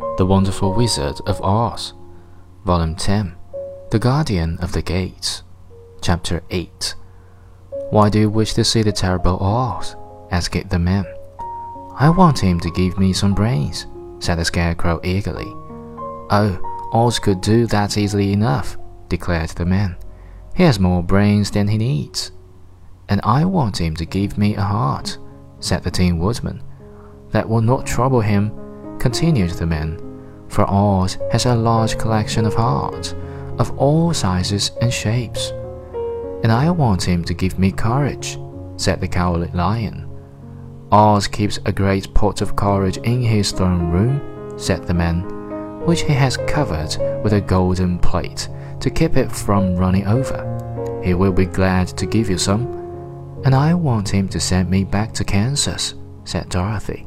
The Wonderful Wizard of Oz, Volume 10, The Guardian of the Gates, Chapter 8. Why do you wish to see the terrible Oz? asked the man. I want him to give me some brains, said the Scarecrow eagerly. Oh, Oz could do that easily enough, declared the man. He has more brains than he needs. And I want him to give me a heart, said the Tin Woodman. That will not trouble him, continued the man, for Oz has a large collection of hearts, of all sizes and shapes. And I want him to give me courage, said the Cowardly Lion. Oz keeps a great pot of courage in his throne room, said the man, which he has covered with a golden plate to keep it from running over. He will be glad to give you some. And I want him to send me back to Kansas, said Dorothy.